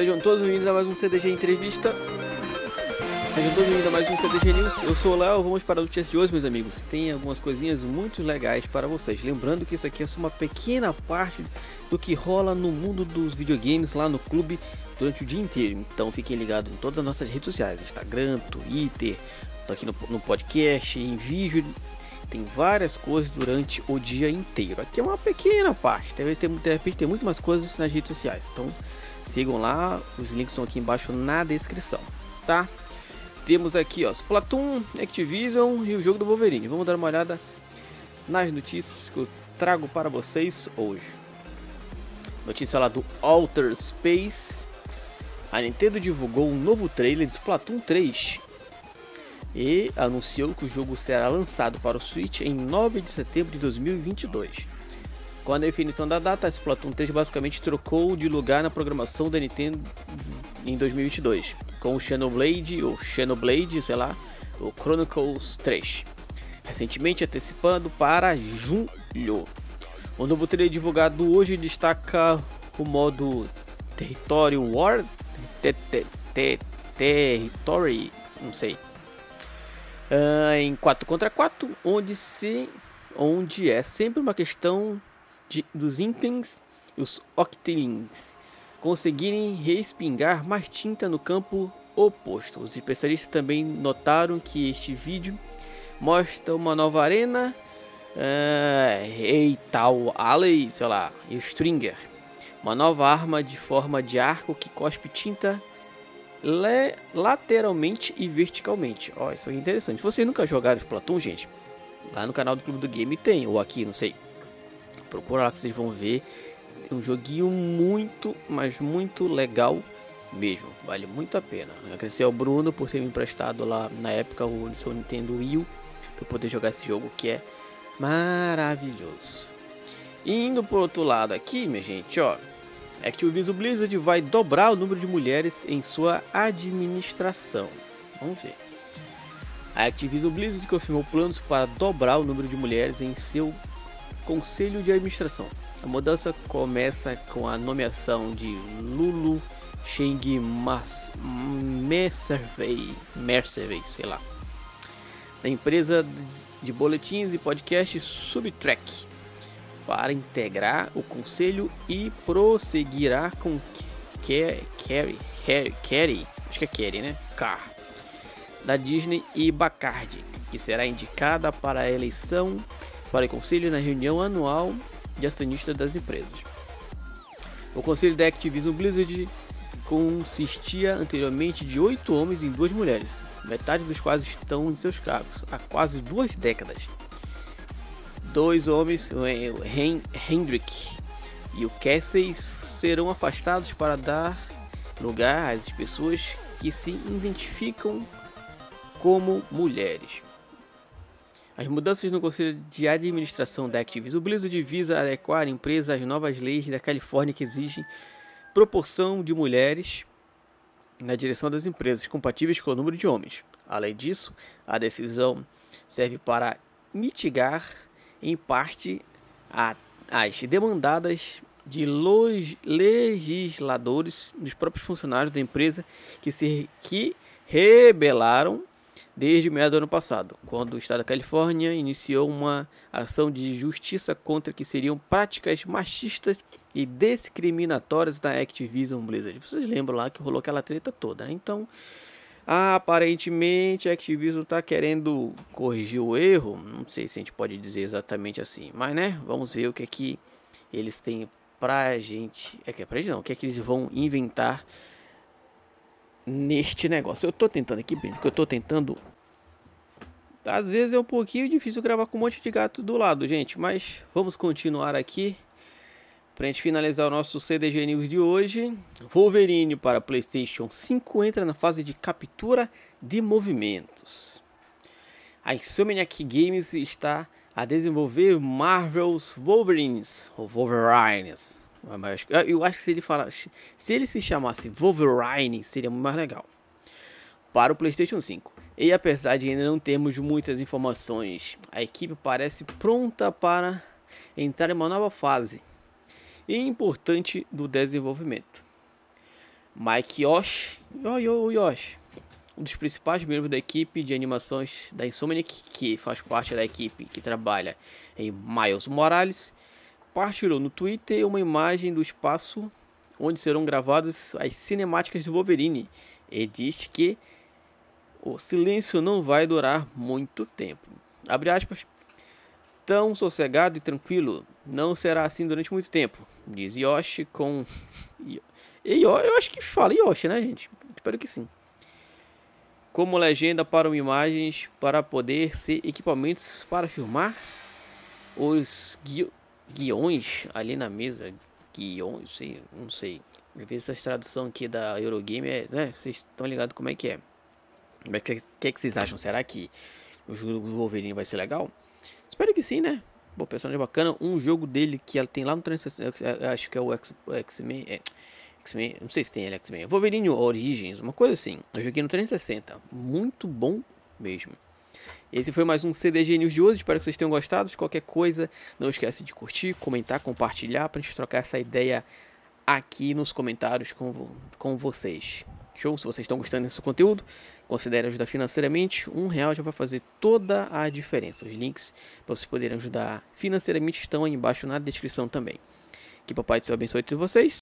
sejam todos bem-vindos a mais um CDG Entrevista. Sejam todos bem-vindos a mais um CDG News. Eu sou o Léo, vamos para a notícia de hoje, meus amigos. Tem algumas coisinhas muito legais para vocês. Lembrando que isso aqui é só uma pequena parte do que rola no mundo dos videogames lá no clube durante o dia inteiro. Então fiquem ligados em todas as nossas redes sociais: Instagram, Twitter, tô aqui no, no podcast, em vídeo. Tem várias coisas durante o dia inteiro. Aqui é uma pequena parte. Deve ter, de repente tem muito mais coisas nas redes sociais. Então sigam lá, os links estão aqui embaixo na descrição, tá? Temos aqui ó, Splatoon, Activision e o jogo do Wolverine. Vamos dar uma olhada nas notícias que eu trago para vocês hoje. Notícia lá do Alter Space. A Nintendo divulgou um novo trailer de Splatoon 3 e anunciou que o jogo será lançado para o Switch em 9 de setembro de 2022. Com a definição da data, Splatoon 3 basicamente trocou de lugar na programação da Nintendo em 2022, com o Xenoblade, ou Xenoblade, sei lá, o Chronicles 3, recentemente antecipando para julho. O novo trailer divulgado hoje destaca o modo Território War, Territory, não sei, uh, em 4 contra 4, onde se onde é sempre uma questão de, dos Inklings e os Octilings conseguirem respingar mais tinta no campo oposto. Os especialistas também notaram que este vídeo mostra uma nova arena uh, e tal Alley, sei lá, e o Stringer, uma nova arma de forma de arco que cospe tinta lateralmente e verticalmente. Ó, isso é interessante. Vocês nunca jogaram Splatoon, gente, lá no canal do Clube do Game tem, ou aqui, não sei. Procura lá que vocês vão ver. É um joguinho muito, mas muito legal mesmo. Vale muito a pena. Agradecer ao Bruno por ter me emprestado lá na época o seu Nintendo Wii para poder jogar esse jogo que é maravilhoso. E indo por outro lado aqui, minha gente, ó, Activision Blizzard vai dobrar o número de mulheres em sua administração. Vamos ver. A Activision Blizzard confirmou planos para dobrar o número de mulheres em seu conselho de administração. A mudança começa com a nomeação de Lulu Sheng Mercervey, Mercervey, sei lá, da empresa de boletins e podcasts Subtrack para integrar o conselho e prosseguirá com Carrie, Carrie, acho que é Carrie, né? Car, da Disney e Bacardi, que será indicada para a eleição para o conselho na reunião anual de acionistas das empresas. O conselho da Activision Blizzard consistia anteriormente de oito homens e duas mulheres, metade dos quais estão em seus cargos há quase duas décadas dois homens, o Hendrick e o Casey, serão afastados para dar lugar às pessoas que se identificam como mulheres. As mudanças no Conselho de Administração da Activision Blizzard visa adequar a empresa às novas leis da Califórnia que exigem proporção de mulheres na direção das empresas compatíveis com o número de homens. Além disso, a decisão serve para mitigar em parte a, as demandadas de legisladores dos próprios funcionários da empresa que se que rebelaram desde meio do ano passado, quando o estado da Califórnia iniciou uma ação de justiça contra que seriam práticas machistas e discriminatórias da Activision Blizzard. Vocês lembram lá que rolou aquela treta toda, né? Então, Aparentemente a Activision está querendo corrigir o erro. Não sei se a gente pode dizer exatamente assim, mas né, vamos ver o que é que eles têm pra gente. É que é pra gente não, o que é que eles vão inventar neste negócio. Eu tô tentando aqui, bem, porque eu tô tentando. Às vezes é um pouquinho difícil gravar com um monte de gato do lado, gente, mas vamos continuar aqui. Para a gente finalizar o nosso CDG News de hoje, Wolverine para PlayStation 5 entra na fase de captura de movimentos. A Insomniac Games está a desenvolver Marvel's Wolverines, ou Wolverines. Eu acho que se ele falar, se ele se chamasse Wolverine, seria muito mais legal. Para o PlayStation 5. E apesar de ainda não termos muitas informações, a equipe parece pronta para entrar em uma nova fase e importante do desenvolvimento. Mike Yoshi, yo, yo, Yoshi, um dos principais membros da equipe de animações da Insomniac, que faz parte da equipe que trabalha em Miles Morales, partilhou no Twitter uma imagem do espaço onde serão gravadas as cinemáticas do Wolverine e diz que o silêncio não vai durar muito tempo. Abre aspas. Tão sossegado e tranquilo não será assim durante muito tempo, diz Yoshi com. E eu acho que fala Yoshi, né, gente? Espero que sim. Como legenda para imagens para poder ser equipamentos para filmar os gui guiões ali na mesa. Guiões, sei, não sei. Eu vi essa tradução aqui da Eurogame, é, né? Vocês estão ligados como é que é. O que, que, é que vocês acham? Será que o jogo do Wolverine vai ser legal? Espero que sim, né? Bom, personagem bacana. Um jogo dele que ela tem lá no 360, acho que é o X-Men. É, X-Men, não sei se tem ele X-Men. Wolverine Origins, uma coisa assim. Eu joguei no 360. Muito bom mesmo. Esse foi mais um CDG News de hoje. Espero que vocês tenham gostado. Qualquer coisa, não esquece de curtir, comentar, compartilhar para a gente trocar essa ideia aqui nos comentários com, com vocês. Show? Se vocês estão gostando desse conteúdo, considere ajudar financeiramente. Um real já vai fazer toda a diferença. Os links para vocês poderem ajudar financeiramente estão aí embaixo na descrição também. Que Papai do Céu abençoe todos vocês.